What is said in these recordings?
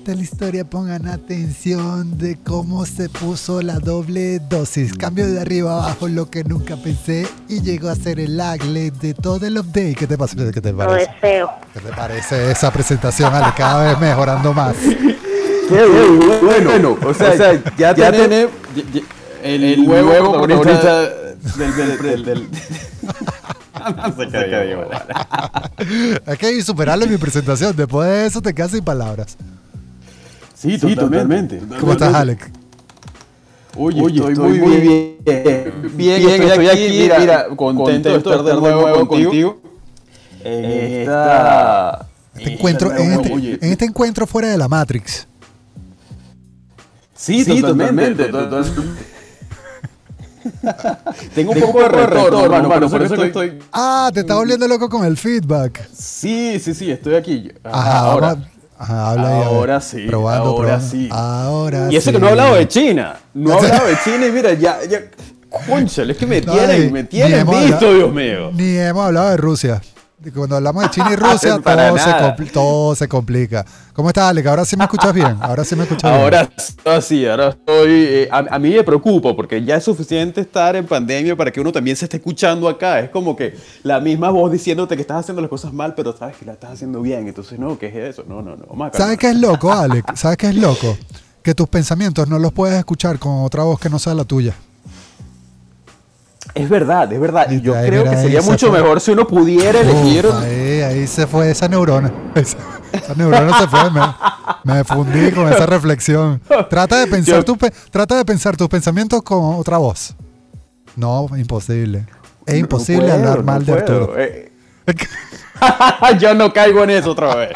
Esta es la historia, pongan atención de cómo se puso la doble dosis. Cambio de arriba abajo lo que nunca pensé y llegó a ser el agle de todo el update. ¿Qué te, pasa? ¿Qué te Lo parece? deseo. ¿Qué te parece esa presentación, Ale? Cada vez mejorando más. Qué bueno, o sea, ya, tenemos el, el nuevo protagonista del... del, del, del- Se cayó, bueno. Hay que superarlo en mi presentación. Después de eso te quedas sin palabras. Sí, totalmente. ¿Cómo estás, Alec? Oye, estoy, muy bien. Bien, estoy, aquí, mira, contento de estar de nuevo contigo. En esta... Este encuentro, en, este, en este encuentro fuera de la Matrix. Sí, totalmente. totalmente. Tengo un poco de retorno, hermano, por eso que estoy... Ah, te estás volviendo loco con el feedback. Sí, sí, sí, estoy aquí. Ajá, ahora. vamos habla. Ahora sí, Probando, ahora probando. sí. Ahora Y eso sí. que no he hablado de China. No he hablado de China y mira, ya, ya. Conchale, es que me tienen, me tienen visto, Dios mío. Ni hemos hablado de Rusia. Cuando hablamos de China y Rusia, todo se, todo se complica. ¿Cómo estás, Alec? Ahora sí me escuchas bien. Ahora sí me escuchas bien. Ahora ah, sí, ahora estoy. eh, a, a mí me preocupo porque ya es suficiente estar en pandemia para que uno también se esté escuchando acá. Es como que la misma voz diciéndote que estás haciendo las cosas mal, pero sabes que la estás haciendo bien. Entonces, no, ¿qué es eso? No, no, no. ¿Sabes qué es loco, Alec? ¿Sabes qué es loco? Que tus pensamientos no los puedes escuchar con otra voz que no sea la tuya. Es verdad, es verdad. Y yo Ahí, creo mira, que sería se mucho mejor si uno pudiera elegir. Uf, ahí, ahí se fue esa neurona. Esa, esa neurona se fue. Me, me fundí con esa reflexión. Trata de pensar, Yo- tu trata de pensar tus pensamientos con otra voz. No, imposible. Es imposible No puedo, hablar no mal de puedo. Arturo. Eh, yo no caigo en eso otra vez.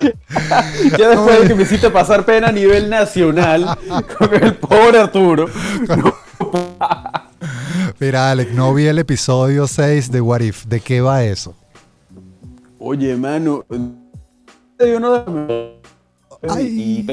ya después de que me hiciste pasar pena a nivel nacional con el pobre Arturo. Mira, Alec, no vi el episodio 6 de What If. ¿De qué va eso? Oye, mano. Yo no. Ay.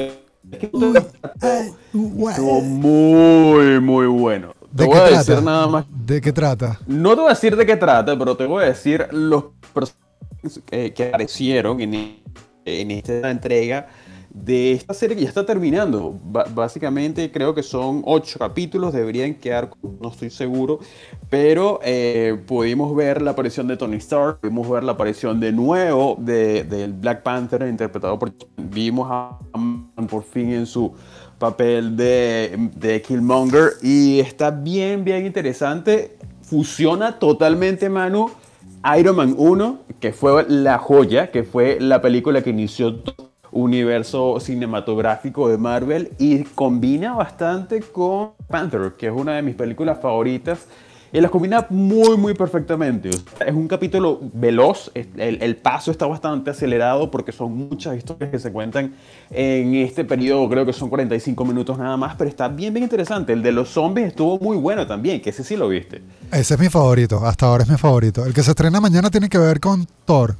Muy, muy bueno. Te ¿De voy qué a trata? decir nada más. ¿De qué trata? No te voy a decir de qué trata, pero te voy a decir los personajes que, que aparecieron en, en esta entrega de esta serie que ya está terminando. Básicamente creo que son ocho capítulos, deberían quedar, no estoy seguro, pero eh, pudimos ver la aparición de Tony Stark, pudimos ver la aparición de nuevo de, del Black Panther interpretado por... Vimos a Ant-Man por fin en su papel de, de Killmonger y está bien, bien interesante. Fusiona totalmente, Manu, Iron Man 1, que fue la joya, que fue la película que inició todo universo cinematográfico de Marvel y combina bastante con Panther, que es una de mis películas favoritas. Y las combina muy, muy perfectamente. Es un capítulo veloz, el, el paso está bastante acelerado porque son muchas historias que se cuentan en este periodo, creo que son 45 minutos nada más, pero está bien, bien interesante. El de los zombies estuvo muy bueno también, que ese sí lo viste. Ese es mi favorito. Hasta ahora es mi favorito. El que se estrena mañana tiene que ver con Thor.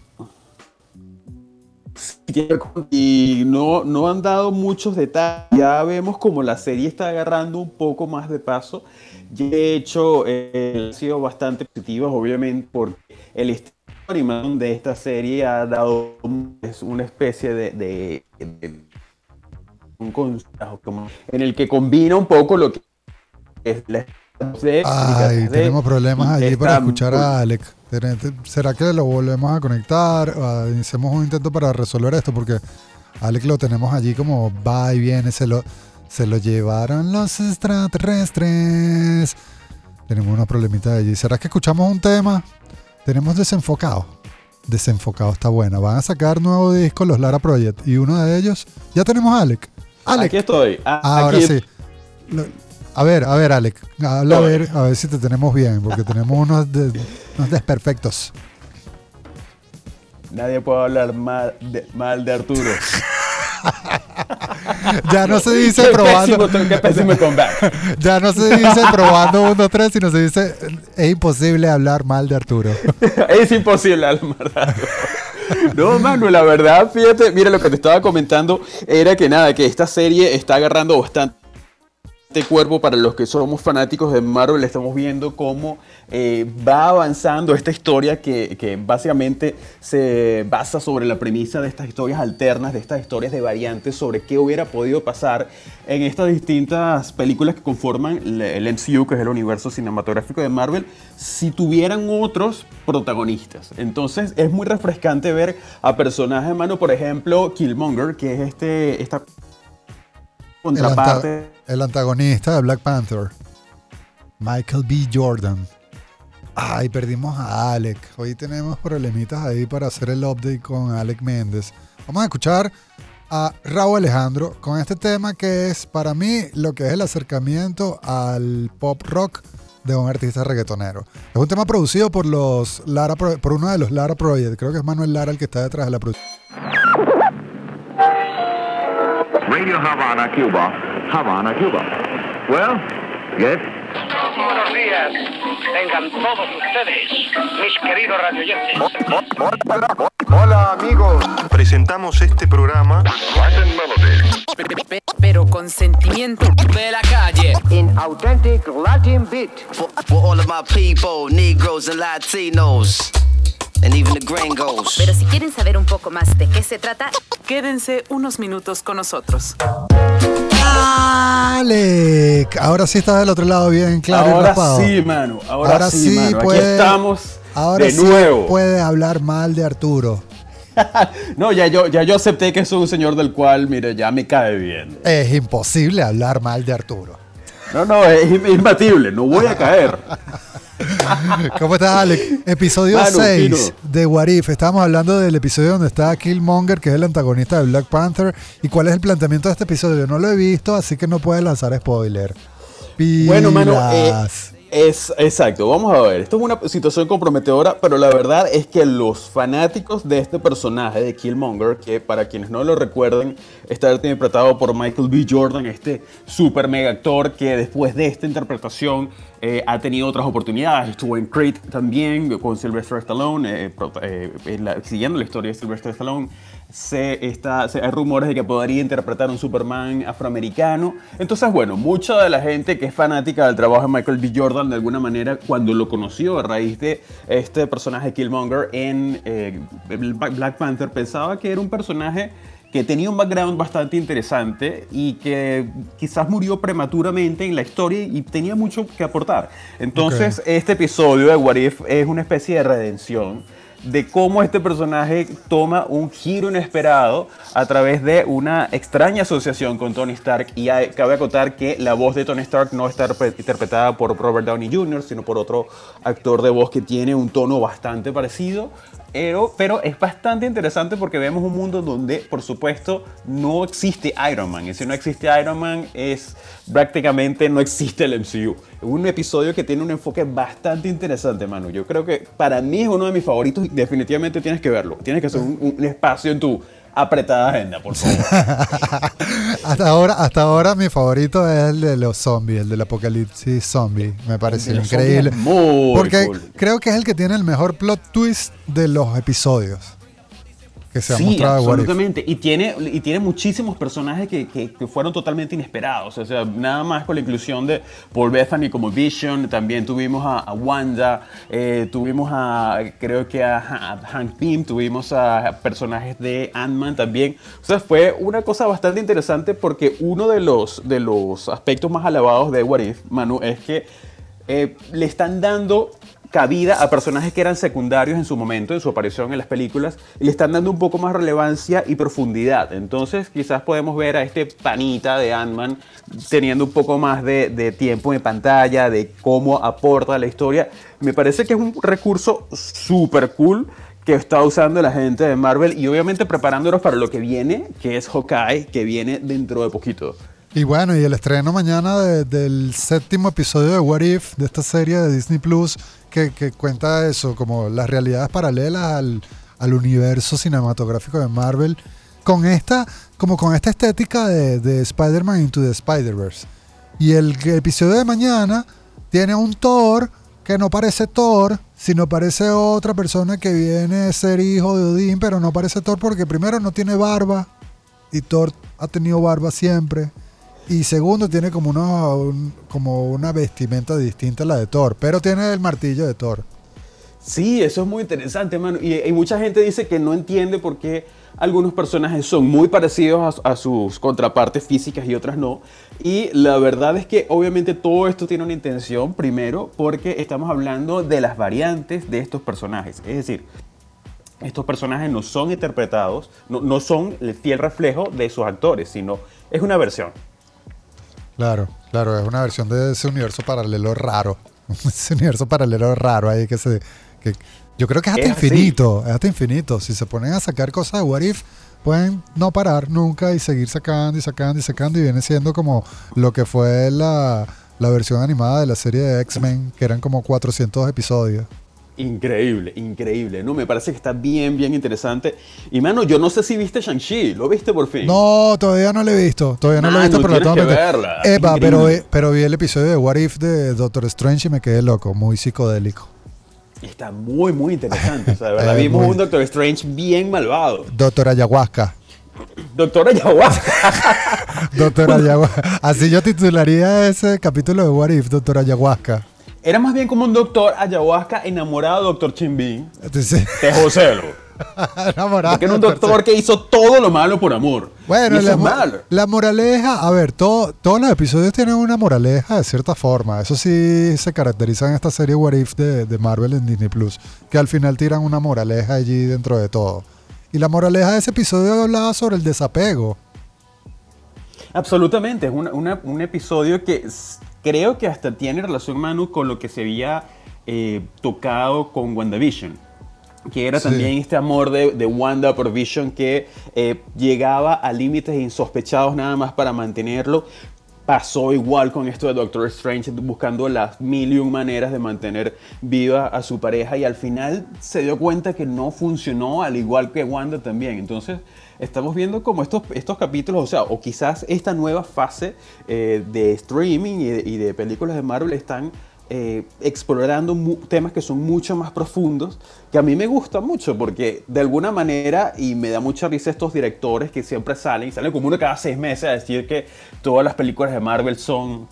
Y no, no han dado muchos detalles. Ya vemos como la serie está agarrando un poco más de paso. De hecho, eh, ha sido bastante positiva, obviamente, porque el estilo animación de esta serie ha dado es una especie de, un consejo en el que combina un poco lo que es la de- Ay, tenemos problemas allí para escuchar a ten- ¿Será que lo volvemos a conectar? O hacemos un intento para resolver esto porque Alec lo tenemos allí como va y viene, se lo, se lo llevaron los extraterrestres. Tenemos unos problemitas allí. ¿Será que escuchamos un tema? Tenemos desenfocado. Desenfocado está buena. Van a sacar nuevo disco los Lara Project y uno de ellos ya tenemos a Alec. Alec, Aquí estoy. Ah, Ahora aquí- sí. Lo- A ver, a ver, Alec. Habla a ver, a ver si te tenemos bien, porque tenemos unos, de- unos desperfectos. Nadie puede hablar mal de, mal de Arturo. Ya no se dice Qué probando. pésimo, qué pésimo comeback. Ya no se dice probando 1, 2, 3, sino se dice es imposible hablar mal de Arturo. es imposible, Almar. No, Manu, la verdad, fíjate, mira lo que te estaba comentando era que nada, que esta serie está agarrando bastante este cuerpo, para los que somos fanáticos de Marvel, estamos viendo cómo eh, va avanzando esta historia que, que, básicamente se basa sobre la premisa de estas historias alternas, de estas historias de variantes, sobre qué hubiera podido pasar en estas distintas películas que conforman el MCU, que es el universo cinematográfico de Marvel, si tuvieran otros protagonistas. Entonces es muy refrescante ver a personajes, hermano, por ejemplo, Killmonger, que es este, esta contraparte. El, antagonista de Black Panther. Michael B. Jordan. Ay, perdimos a Alec. Hoy tenemos problemitas ahí para hacer el update con Alec Méndez. Vamos a escuchar a Raúl Alejandro con este tema que es para mí lo que es el acercamiento al pop rock de un artista reggaetonero. Es un tema producido por los Lara por uno de los Lara Project. Creo que es Manuel Lara el que está detrás de la producción. Radio Havana, Cuba. Havana, Cuba. Well, yes. Buenos días. Tengan todos ustedes, mis queridos radioyentes. Hola, amigos. Presentamos este programa. Pero con sentimiento de la calle. In authentic Latin beat. For, for all of my people, Negroes and Latinos. Pero si quieren saber un poco más de qué se trata, quédense unos minutos con nosotros. Alec, ahora sí estás del otro lado bien claro. Ahora sí, mano. Ahora, sí, mano. Aquí estamos ahora de sí nuevo. Puede hablar mal de Arturo. no, ya yo, ya yo acepté que es un señor del cual, mire, ya me cae bien. Es imposible hablar mal de Arturo. No, no, es imbatible, no voy a caer. ¿Cómo estás, Alex? Episodio 6 de What If. Estábamos hablando del episodio donde está Killmonger, que es el antagonista de Black Panther. ¿Y cuál es el planteamiento de este episodio? No lo he visto, así que no puedes lanzar spoiler. Bueno, mano, eh, es exacto, vamos a ver. Esto es una situación comprometedora, pero la verdad es que los fanáticos de este personaje de Killmonger, que para quienes no lo recuerden, está interpretado por Michael B. Jordan, este super mega actor que después de esta interpretación eh, ha tenido otras oportunidades. Estuvo en Creed también con Sylvester Stallone, eh, eh, siguiendo la historia de Sylvester Stallone se está, hay rumores de que podría interpretar un Superman afroamericano. Entonces, bueno, mucha de la gente que es fanática del trabajo de Michael B. Jordan, de alguna manera, cuando lo conoció a raíz de este personaje Killmonger en Black Panther, pensaba que era un personaje que tenía un background bastante interesante y que quizás murió prematuramente en la historia y tenía mucho que aportar. Entonces, este episodio de What If es una especie de redención de cómo este personaje toma un giro inesperado a través de una extraña asociación con Tony Stark. Y cabe acotar que la voz de Tony Stark no está interpretada por Robert Downey Jr., sino por otro actor de voz que tiene un tono bastante parecido. Pero, pero, es bastante interesante porque vemos un mundo donde, por supuesto, no existe Iron Man. Y si no existe Iron Man, es prácticamente no existe el MCU. Un episodio que tiene un enfoque bastante interesante, Manu. Yo creo que para mí es uno de mis favoritos y definitivamente tienes que verlo. Tienes que hacer un, un espacio en tu apretada agenda, por favor. hasta, ahora, hasta ahora mi favorito es el de los zombies, el del apocalipsis zombie. Me parece increíble. porque creo que es el que tiene el mejor plot twist de los episodios que se ha sí, absolutamente. Y tiene, y tiene muchísimos personajes que, que, fueron totalmente inesperados. O sea, nada más con la inclusión de Paul Bethany como Vision. También tuvimos a, Wanda. Eh, tuvimos a, creo que a, Hank Pym. Tuvimos a personajes de Ant-Man también. O sea, fue una cosa bastante interesante porque uno de los, de los aspectos más alabados de What If, Manu, es que eh, le están dando cabida a personajes que eran secundarios en su momento, en su aparición en las películas, y le están dando un poco más relevancia y profundidad. Entonces, quizás podemos ver a este panita de Ant-Man teniendo un poco más de, tiempo en pantalla, de cómo aporta la historia. Me parece que es un recurso súper cool que está usando la gente de Marvel y obviamente preparándonos para lo que viene, que es Hawkeye, que viene dentro de poquito. Y bueno, y el estreno mañana del séptimo episodio de What If, de esta serie de Disney Plus, que, cuenta eso, como las realidades paralelas al, universo cinematográfico de Marvel, con esta, como con esta estética de, de Spider-Man Into the Spider-Verse. Y el, episodio de mañana tiene un Thor que no parece Thor, sino parece otra persona que viene a ser hijo de Odín, pero no parece Thor porque primero no tiene barba, y Thor ha tenido barba siempre. Y segundo, tiene como, como una vestimenta distinta a la de Thor, pero tiene el martillo de Thor. Sí, eso es muy interesante, mano. Y, y mucha gente dice que no entiende por qué algunos personajes son muy parecidos a, a sus contrapartes físicas y otras no. Y la verdad es que obviamente todo esto tiene una intención, primero, porque estamos hablando de las variantes de estos personajes. Es decir, estos personajes no son interpretados, no, no son el fiel reflejo de sus actores, sino es una versión. Claro, claro, es una versión de ese universo paralelo raro. ese universo paralelo raro ahí que se... Que, yo creo que es hasta Es así. infinito, es hasta infinito. Si se ponen a sacar cosas de What If, pueden no parar nunca y seguir sacando y sacando y sacando y viene siendo como lo que fue la, la versión animada de la serie de X-Men, que eran como 400 episodios. Increíble, increíble. No, me parece que está bien, bien interesante. Y mano, yo no sé si viste Shang-Chi, ¿lo viste por fin? No, todavía no lo he visto. Todavía no lo he visto, pero tengo que verla, Epa, pero, eh, pero vi el episodio de What If de Doctor Strange y me quedé loco, muy psicodélico. Está muy, muy interesante. O sea, de verdad, vimos muy- un Doctor Strange bien malvado. Doctor Ayahuasca. Doctor Ayahuasca. Doctor Ayahuasca. Así yo titularía ese capítulo de What If, Doctor Ayahuasca. Era más bien como un Doctor Ayahuasca enamorado de Doctor. Entonces, De José. enamorado. Porque era un doctor que hizo todo lo malo por amor. Bueno, la, es mo- malo. la moraleja, a ver, todo- todos los episodios tienen una moraleja de cierta forma. Eso sí se caracteriza en esta serie What If de, de Marvel en Disney Plus, que al final tiran una moraleja allí dentro de todo. Y la moraleja de ese episodio hablaba sobre el desapego. Absolutamente, es una- una- un episodio que creo que hasta tiene relación, Manu, con lo que se había eh, tocado con WandaVision. Que era Sí. también este amor de, de Wanda por Vision que eh, llegaba a límites insospechados nada más para mantenerlo. Pasó igual con esto de Doctor Strange, buscando las mil y un maneras de mantener viva a su pareja y al final se dio cuenta que no funcionó, al igual que Wanda también. Entonces, estamos viendo como estos, estos capítulos, o sea, o quizás esta nueva fase eh, de streaming y de, y de películas de Marvel están eh, explorando temas que son mucho más profundos, que a mí me gusta mucho, porque de alguna manera, y me da mucha risa estos directores que siempre salen, y salen como uno cada seis meses a decir que todas las películas de Marvel son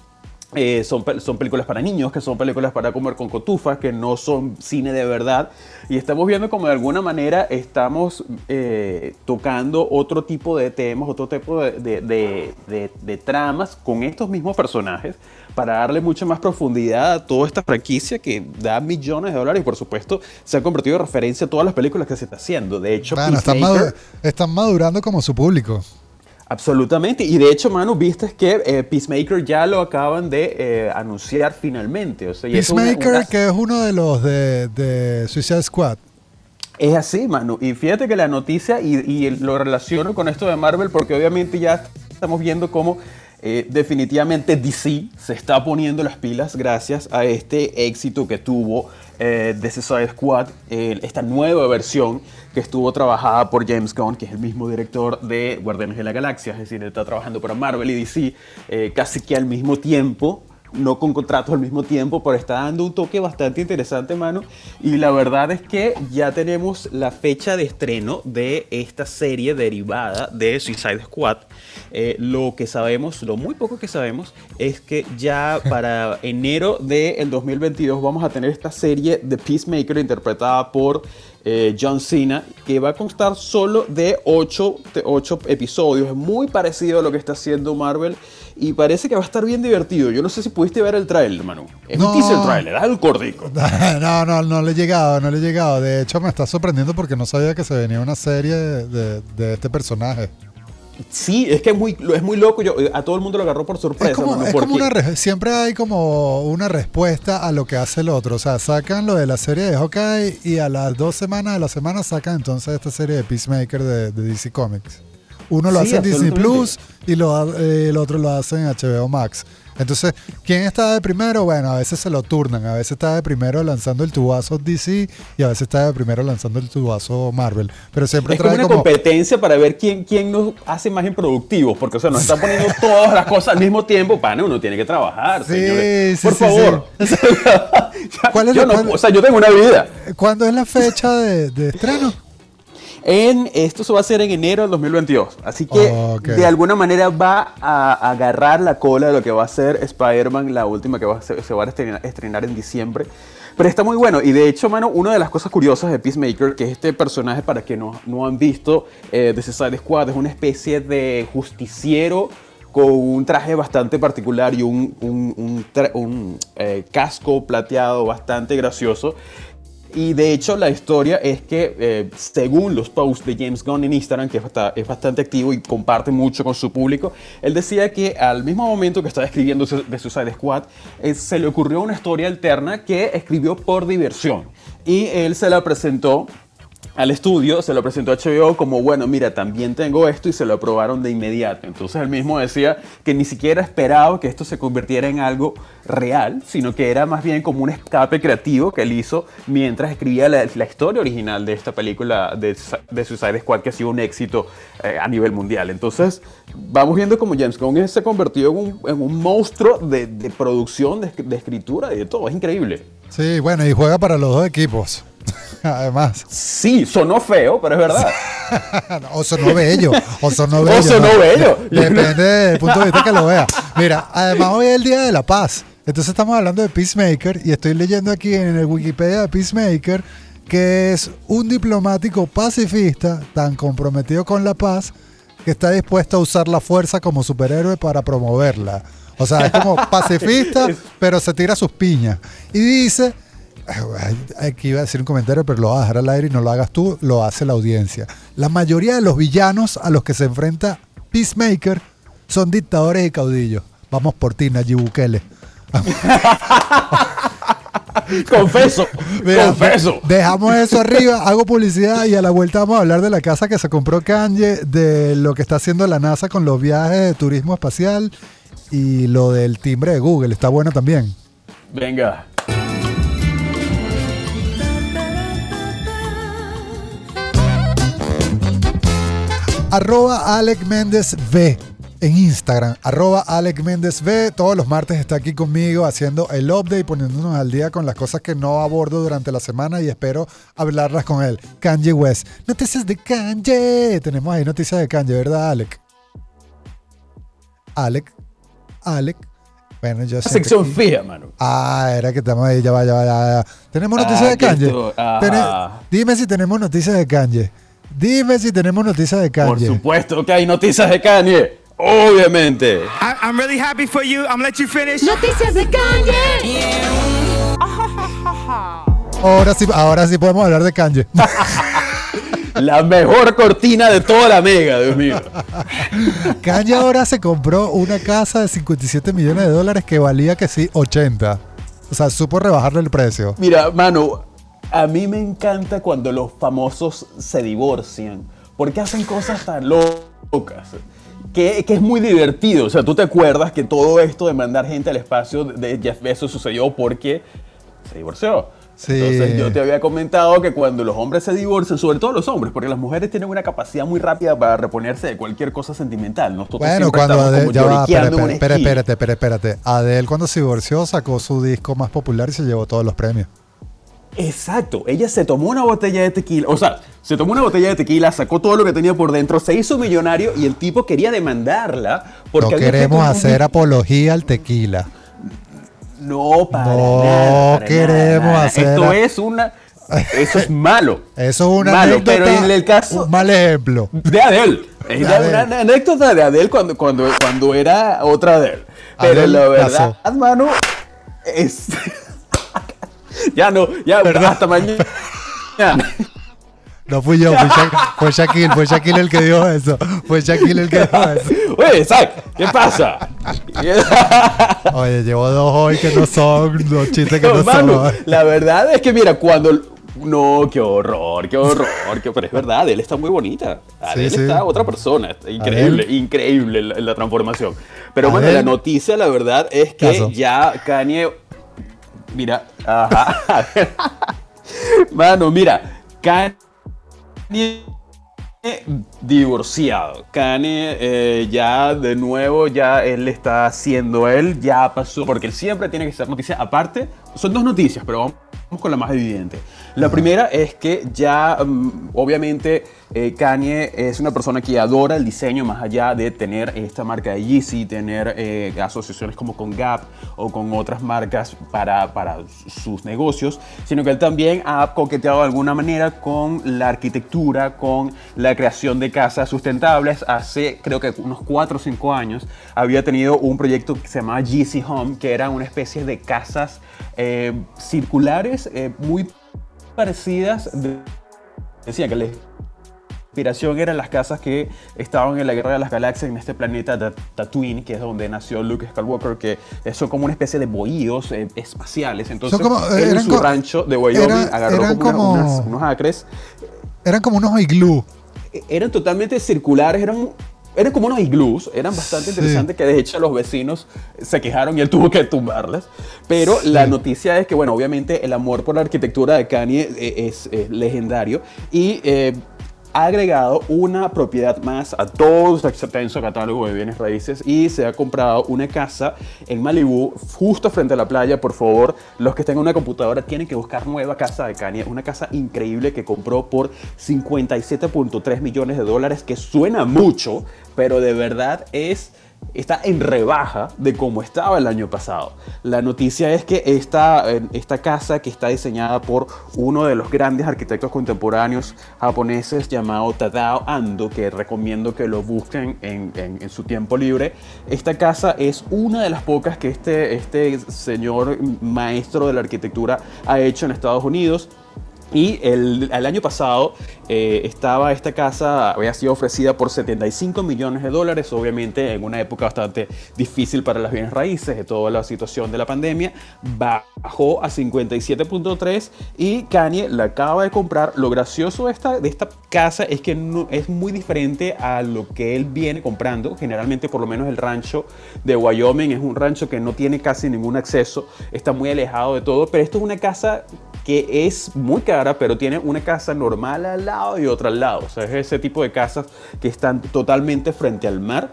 eh, son, son películas para niños, que son películas para comer con cotufas, que no son cine de verdad. Y estamos viendo como de alguna manera estamos eh, tocando otro tipo de temas, otro tipo de, de- de- tramas con estos mismos personajes para darle mucha más profundidad a toda esta franquicia que da millones de dólares y por supuesto se ha convertido en referencia a todas las películas que se está haciendo. De hecho, Bueno, están, madu- están madurando como su público. Absolutamente. Y de hecho, Manu, viste que eh, Peacemaker ya lo acaban de eh, anunciar finalmente. O sea, una- Peacemaker, una- que es uno de los de, de Suicide Squad. Es así, Manu. Y fíjate que la noticia, y, y lo relaciono con esto de Marvel, porque obviamente ya estamos viendo cómo eh, definitivamente DC se está poniendo las pilas gracias a este éxito que tuvo eh, The Suicide Squad, eh, esta nueva versión que estuvo trabajada por James Gunn, que es el mismo director de Guardianes de la Galaxia, es decir, está trabajando para Marvel y DC eh, casi que al mismo tiempo no con contratos al mismo tiempo, pero está dando un toque bastante interesante, mano. Y la verdad es que ya tenemos la fecha de estreno de esta serie derivada de Suicide Squad. Eh, lo que sabemos, lo muy poco que sabemos, es que ya para enero del 2022 vamos a tener esta serie de Peacemaker interpretada por eh, John Cena, que va a constar solo de 8 episodios. Es muy parecido a lo que está haciendo Marvel y parece que va a estar bien divertido. Yo no sé si pudiste ver el trailer, Manu. Es No. un teaser trailer, es algo cortico. No, no, no le he llegado, no le he llegado. De hecho, me está sorprendiendo porque no sabía que se venía una serie de, de este personaje. Sí, es que es muy, es muy loco. Yo, a todo el mundo lo agarró por sorpresa. Es como, es como una re- siempre hay como una respuesta a lo que hace el otro. O sea, sacan lo de la serie de Hawkeye y a las dos semanas de la semana sacan entonces esta serie de Peacemaker de, de DC Comics. Uno lo Sí, hace en Disney. Plus y lo, eh, el otro lo hace en HBO Max. Entonces, ¿quién está de primero? Bueno, a veces se lo turnan. A veces está de primero lanzando el tubazo DC y a veces está de primero lanzando el tubazo Marvel. Pero siempre Es como trae una como... competencia para ver quién, quién nos hace más improductivos, porque o sea, nos están poniendo todas las cosas al mismo tiempo, pana, uno tiene que trabajar, Sí, señores. sí, Por sí, favor. ¿Cuál es yo la- no- cuál- o sea, yo tengo una vida. ¿Cuándo es la fecha de, de estreno? En, esto se va a hacer en enero del 2022. Así que Ok. de alguna manera va a agarrar la cola de lo que va a ser Spider-Man, la última que va a ser- se va a estrenar, estrenar en diciembre. Pero está muy bueno. Y de hecho, mano, una de las cosas curiosas de Peacemaker, que es este personaje, para que no, no han visto, eh, de Suicide Squad, es una especie de justiciero con un traje bastante particular y un, un- un tra- un, eh, casco plateado bastante gracioso. Y de hecho la historia es que eh, según los posts de James Gunn en Instagram, que es basta- es bastante activo y comparte mucho con su público, él decía que al mismo momento que estaba escribiendo de Suicide Squad, eh, se le ocurrió una historia alterna que escribió por diversión. Y él se la presentó al estudio, se lo presentó a HBO como, bueno, mira, también tengo esto y se lo aprobaron de inmediato. Entonces él mismo decía que ni siquiera esperaba que esto se convirtiera en algo real, sino que era más bien como un escape creativo que él hizo mientras escribía la, historia original de esta película de, de Suicide Squad que ha sido un éxito eh, a nivel mundial. Entonces vamos viendo como James Gunn se ha convertido en un, monstruo de, de producción, de, de escritura y de todo. Es increíble. Sí, bueno, y juega para los dos equipos. Además. Sí, sonó feo, pero es verdad. O sonó bello. O sonó O bello. bello. Depende del punto de vista que lo vea. Mira, además hoy es el Día de la Paz. Entonces estamos hablando de Peacemaker y estoy leyendo aquí en el Wikipedia de Peacemaker que es un diplomático pacifista tan comprometido con la paz que está dispuesto a usar la fuerza como superhéroe para promoverla. O sea, es como pacifista, pero se tira sus piñas. Y dice, Aquí iba a decir un comentario, pero lo voy a dejar al aire y no lo hagas tú, lo hace la audiencia. La mayoría de los villanos a los que se enfrenta Peacemaker son dictadores y caudillos. Vamos por ti, Nayib Bukele. confeso, Mira, confeso. Dejamos eso arriba, hago publicidad y a la vuelta vamos a hablar de la casa que se compró Kanye, de lo que está haciendo la NASA con los viajes de turismo espacial y lo del timbre de Google. Está bueno también. Venga. Arroba Alec Méndez V en Instagram. Arroba Alec Méndez V. Todos los martes está aquí conmigo haciendo el update, poniéndonos al día con las cosas que no abordo durante la semana y espero hablarlas con él. Kanye West. Noticias de Kanye. Tenemos ahí noticias de Kanye, ¿verdad, Alec? Alec. Alec. Bueno, yo sé. Sección fija, mano. Ah, era que estamos ahí, ya va, ya va, ya va. ¿Tenemos Ah, noticias de que Kanye? Dime si tenemos noticias de Kanye. Dime si tenemos noticias de Por Kanye. supuesto que hay noticias de Kanye. Obviamente. I, I'm really happy for you. I'm let you finish. Noticias de Kanye. Ahora sí, ahora sí podemos hablar de Kanye. La mejor cortina de toda la mega, Dios mío. Kanye ahora se compró una casa de 57 millones de dólares que valía que sí 80. O sea, supo rebajarle el precio. Mira, mano, a mí me encanta cuando los famosos se divorcian. Porque hacen cosas tan locas. Que, que es muy divertido. O sea, tú te acuerdas que todo esto de mandar gente al espacio de Jeff Bezos sucedió porque se divorció. Sí. Entonces yo te había comentado que cuando los hombres se divorcian, sobre todo los hombres, porque las mujeres tienen una capacidad muy rápida para reponerse de cualquier cosa sentimental. Nosotros Bueno, cuando Adele, ya va, esquina. espérate, espérate, espérate. Adele cuando se divorció sacó su disco más popular y se llevó todos los premios. Exacto, ella se tomó una botella de tequila, o sea, se tomó una botella de tequila, sacó todo lo que tenía por dentro, se hizo millonario y el tipo quería demandarla porque no queremos un hacer apología al tequila. No, para No nada, para queremos nada. hacer Esto es una, eso es malo. Eso es una malo, anécdota. pero en el caso Un mal ejemplo. de Adele, es De una- anécdota de Adele cuando, cuando, cuando era otra Adele. Pero Adele la verdad, pasó. mano, es ya no, ya hasta mañana. No fui yo, fue, Sha- fue Shaquille, fue Shaquille el que dijo eso. Fue Shaquille el que dijo eso. Oye, Zach, ¿qué pasa? Oye, llevo dos hoy que no son los chistes que no Mano, son. la verdad es que mira, cuando... No, qué horror, qué horror, qué- pero es verdad, él está muy bonita. Adele sí. está otra persona, está increíble, increíble la, la transformación. Pero bueno, la noticia, la verdad, es que Caso. ya Kanye... Mira, ajá. Mano, mira, Kanye divorciado. Kanye eh, ya de nuevo, ya él está haciendo él, ya pasó, porque él siempre tiene que ser noticia. Aparte, son dos noticias, pero vamos, vamos con la más evidente. La primera es que ya, mm, obviamente, eh, Kanye es una persona que adora el diseño más allá de tener esta marca de Yeezy, tener eh, asociaciones como con Gap o con otras marcas para, para sus negocios, sino que él también ha coqueteado de alguna manera con la arquitectura, con la creación de casas sustentables. Hace creo que unos 4 o 5 años había tenido un proyecto que se llamaba Yeezy Home, que era una especie de casas eh, circulares muy parecidas. De, decía que la inspiración eran las casas que estaban en la Guerra de las Galaxias en este planeta Tatooine, que es donde nació Luke Skywalker, que son como una especie de bohíos eh, espaciales. Entonces, como, él en su rancho de Wyoming era- agarró como, como- unas- unas- unos acres. Eran como unos iglú. E- Eran totalmente circulares, eran... Eran como unos iglús, eran bastante Sí. interesantes que de hecho los vecinos se quejaron y él tuvo que tumbarlas. Pero la noticia es que, bueno, obviamente el amor por la arquitectura de Kanye eh, es, eh, legendario y eh, ha agregado una propiedad más a todo su extenso catálogo de bienes raíces y se ha comprado una casa en Malibu, justo frente a la playa. Por favor, los que tengan una computadora tienen que buscar nueva casa de Kanye, una casa increíble que compró por 57.3 millones de dólares, que suena mucho, pero de verdad es está en rebaja de cómo estaba el año pasado. La noticia es que esta, esta casa que está diseñada por uno de los grandes arquitectos contemporáneos japoneses llamado Tadao Ando, que recomiendo que lo busquen en, en- en su tiempo libre, esta casa es una de las pocas que este, este señor maestro de la arquitectura ha hecho en Estados Unidos. Y el, el año pasado eh, estaba esta casa, había sido ofrecida por 75 millones de dólares, obviamente en una época bastante difícil para las bienes raíces, de toda la situación de la pandemia, bajó a 57.3 y Kanye la acaba de comprar. Lo gracioso de esta, de esta casa es que no, es muy diferente a lo que él viene comprando. Generalmente, por lo menos el rancho de Wyoming es un rancho que no tiene casi ningún acceso, está muy alejado de todo, pero esto es una casa que es muy cara, pero tiene una casa normal al lado y otra al lado. O sea, es ese tipo de casas que están totalmente frente al mar.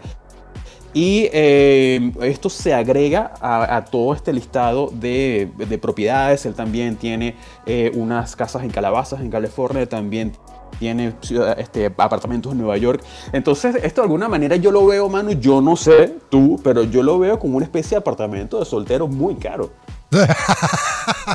Y eh, esto se agrega a, a todo este listado de, de propiedades. Él también tiene eh, unas casas en Calabazas, en California, también tiene este, apartamentos en Nueva York. Entonces, esto de alguna manera yo lo veo, mano, yo no sé tú, pero yo lo veo como una especie de apartamento de soltero muy caro.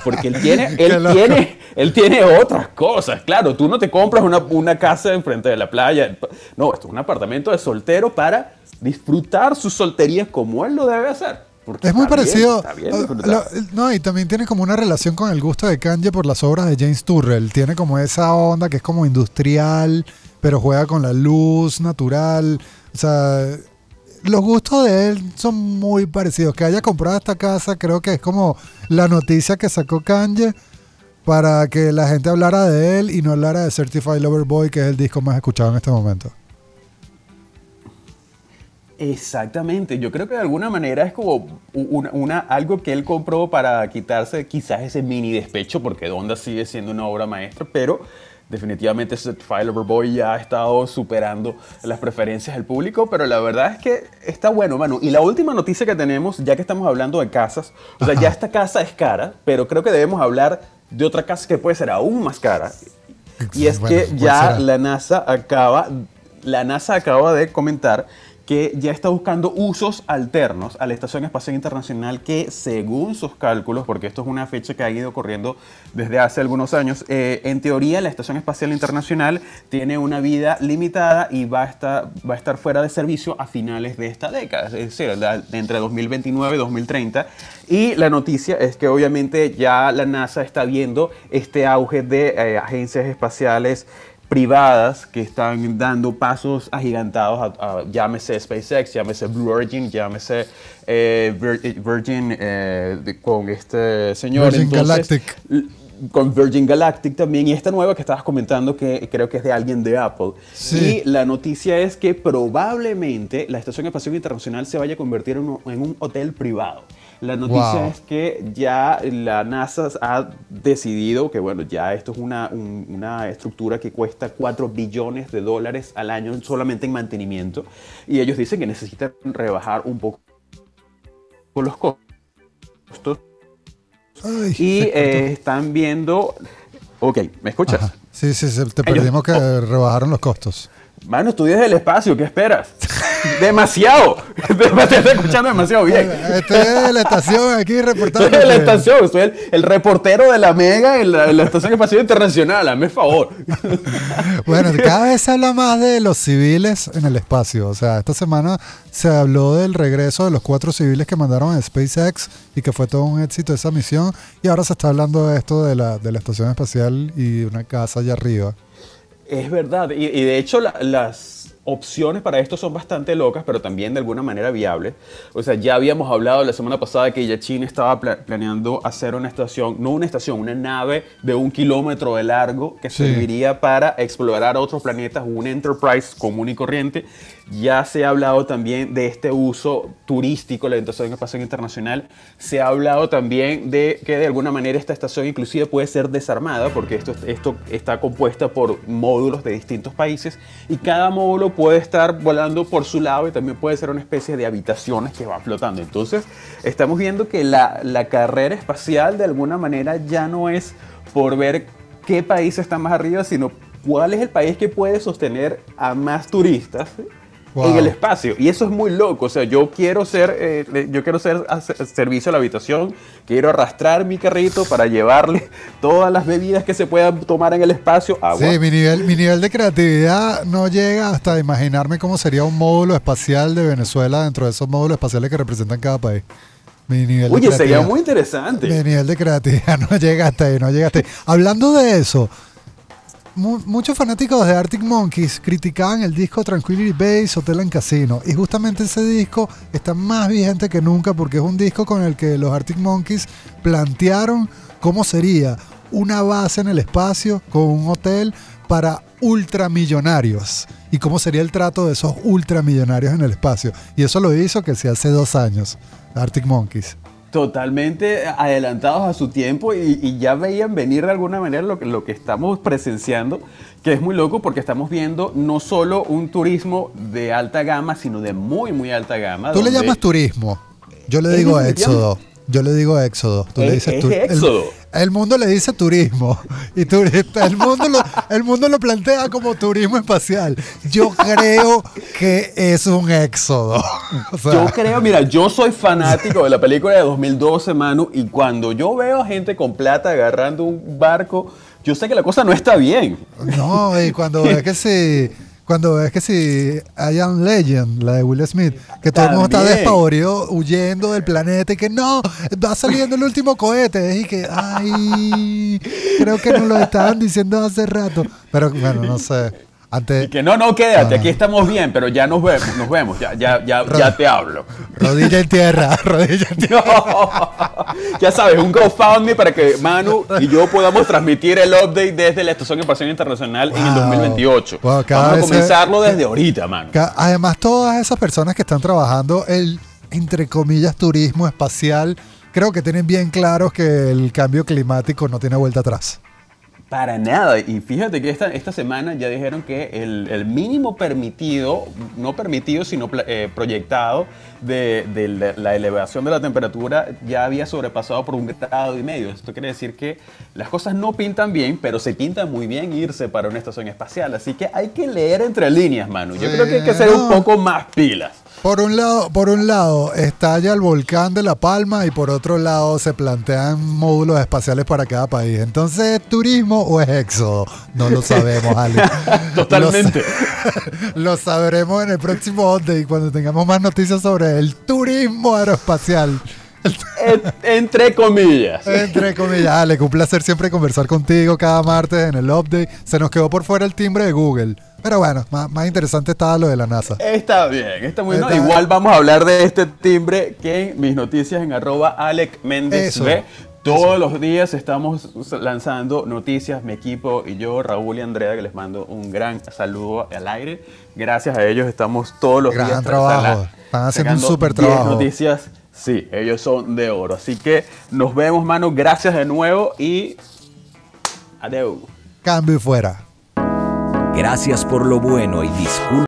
Porque él tiene, él tiene, él tiene otras cosas. Claro, tú no te compras una, una casa enfrente de la playa. No, esto es un apartamento de soltero para disfrutar su soltería como él lo debe hacer. Porque Es muy bien, parecido. está bien disfrutar. lo- no, y también tiene como una relación con el gusto de Kanye por las obras de James Turrell. Tiene como esa onda que es como industrial, pero juega con la luz natural. O sea, los gustos de él son muy parecidos. Que haya comprado esta casa, creo que es como la noticia que sacó Kanye para que la gente hablara de él y no hablara de Certified Lover Boy, que es el disco más escuchado en este momento. Exactamente, yo creo que de alguna manera es como una- algo que él compró para quitarse quizás ese mini despecho, porque Donda sigue siendo una obra maestra, pero definitivamente Certified Lover Boy ya ha estado superando las preferencias del público, pero la verdad es que está bueno, mano. Y la última noticia que tenemos, ya que estamos hablando de casas, o sea, ya esta casa es cara, pero creo que debemos hablar de otra casa que puede ser aún más cara. Y es Bueno, que ¿cuál ya será? la NASA acaba, la NASA acaba de comentar que ya está buscando usos alternos a la Estación Espacial Internacional que según sus cálculos, porque esto es una fecha que ha ido corriendo desde hace algunos años, eh, en teoría la Estación Espacial Internacional tiene una vida limitada y va a, estar, va a estar fuera de servicio a finales de esta década, es decir, entre 2029 y 2030. Y la noticia es que obviamente ya la NASA está viendo este auge de eh, agencias espaciales privadas que están dando pasos agigantados, a, a- llámese SpaceX, llámese Blue Origin, llámese eh, Vir- Virgin eh, de- con este señor. Virgin Galactic. Con Virgin Galactic también, y esta nueva que estabas comentando que creo que es de alguien de Apple. Sí. Y la noticia es que probablemente la Estación Espacial Internacional se vaya a convertir en un, en un hotel privado. La noticia Wow. es que ya la NASA ha decidido que, bueno, ya esto es una, un- una estructura que cuesta 4 billones de dólares al año solamente en mantenimiento. Y ellos dicen que necesitan rebajar un poco los costos Ay, y eh, están viendo Ok, ¿me escuchas? Ajá. Sí, sí, sí, te Ellos- perdimos que rebajaron los costos. Mano, estudias del espacio, ¿qué esperas? demasiado. Me estás escuchando demasiado bien. Estoy de la estación aquí reportando. Soy de la estación, soy el, el reportero de la Mega en la, en la Estación Espacial Internacional, hazme favor. Bueno, cada vez se habla más de los civiles en el espacio. O sea, esta semana se habló del regreso de los cuatro civiles que mandaron a SpaceX y que fue todo un éxito esa misión. Y ahora se está hablando de esto de la, de la estación espacial y una casa allá arriba. Es verdad, y, y de hecho la- las opciones para esto son bastante locas, pero también de alguna manera viables. O sea, ya habíamos hablado la semana pasada que ya China estaba pla- planeando hacer una estación, no una estación, una nave de un kilómetro de largo que Sí. serviría para explorar otros planetas, un Enterprise común y corriente. Ya se ha hablado también de este uso turístico, la Estación Espacial Internacional. Se ha hablado también de que de alguna manera esta estación inclusive puede ser desarmada, porque esto, esto está compuesta por módulos de distintos países y cada módulo puede estar volando por su lado y también puede ser una especie de habitaciones que van flotando. Entonces, estamos viendo que la, la carrera espacial de alguna manera ya no es por ver qué país está más arriba, sino cuál es el país que puede sostener a más turistas Wow. en el espacio. Y eso es muy loco. O sea, yo quiero ser, eh, yo quiero ser a- servicio a la habitación, quiero arrastrar mi carrito para llevarle todas las bebidas que se puedan tomar en el espacio, agua. Sí, mi nivel, mi nivel de creatividad no llega hasta imaginarme cómo sería un módulo espacial de Venezuela dentro de esos módulos espaciales que representan cada país. Mi nivel de Oye, sería muy interesante. Mi nivel de creatividad no llega hasta ahí, no llega hasta ahí. Hablando de eso, mu- muchos fanáticos de Arctic Monkeys criticaban el disco Tranquility Base Hotel and Casino. Y justamente ese disco está más vigente que nunca porque es un disco con el que los Arctic Monkeys plantearon cómo sería una base en el espacio con un hotel para ultramillonarios y cómo sería el trato de esos ultramillonarios en el espacio. Y eso lo hizo que se hace dos años, Arctic Monkeys. Totalmente adelantados a su tiempo y, y ya veían venir de alguna manera lo que, lo que estamos presenciando, que es muy loco porque estamos viendo no solo un turismo de alta gama, sino de muy, muy alta gama. Tú le llamas turismo. Yo le digo éxodo. Yo le digo éxodo. Tú le Es- dices es éxodo. El, mundo le dice turismo. Y tu- el, mundo lo, el mundo lo plantea como turismo espacial. Yo creo que es un éxodo. O sea, Yo creo, mira, yo soy fanático de la película de 2012, Manu, y cuando yo veo a gente con plata agarrando un barco, yo sé que la cosa no está bien. No, y cuando ves que si. Cuando ves que si I Am Legend, la de Will Smith, que todo el mundo está despavorido huyendo del planeta y que no, va saliendo el último cohete. Y que, ay, creo que nos lo estaban diciendo hace rato. Pero bueno, no sé. Antes, Que no, no, quédate, Ah. aquí estamos bien, pero ya nos vemos, nos vemos, ya, ya, ya, ya te hablo. rodilla en tierra, rodilla en tierra. ya sabes, un GoFundMe para que Manu y yo podamos transmitir el update desde la Estación Espacial Internacional en el Wow. 2028. Wow, cada Vamos a comenzarlo desde ahorita, Manu. Además, todas esas personas que están trabajando el, entre comillas, turismo espacial, creo que tienen bien claros que el cambio climático no tiene vuelta atrás. Para nada. Y fíjate que esta, esta semana ya dijeron que el, el mínimo permitido, no permitido, sino eh, proyectado de, de la, la elevación de la temperatura ya había sobrepasado por un grado y medio. Esto quiere decir que las cosas no pintan bien, pero se pinta muy bien irse para una estación espacial. Así que hay que leer entre líneas, Manu. Yo Sí, creo que hay que ser un poco más pilas. Por un lado, por un lado estalla el volcán de La Palma y por otro lado se plantean módulos espaciales para cada país. Entonces, ¿es turismo o es éxodo? No lo sabemos, Ale. Totalmente. Lo, lo sabremos en el próximo update cuando tengamos más noticias sobre el turismo aeroespacial. En- entre comillas. Entre comillas, Ale, que un placer siempre conversar contigo cada martes en el update. Se nos quedó por fuera el timbre de Google. Pero bueno, más, más interesante estaba lo de la NASA. Está bien, está muy bien. Está- Igual vamos a hablar de este timbre que en mis noticias en arroba Alec Méndez B. Todos los días estamos lanzando noticias, mi equipo y yo, Raúl y Andrea, que les mando un gran saludo al aire. Gracias a ellos estamos todos los Gran días trabajo. sala- Están haciendo un súper 10 trabajo. noticias. Sí, ellos son de oro. Así que nos vemos, mano. Gracias de nuevo y adiós. Cambio y fuera. Gracias por lo bueno y disculpa.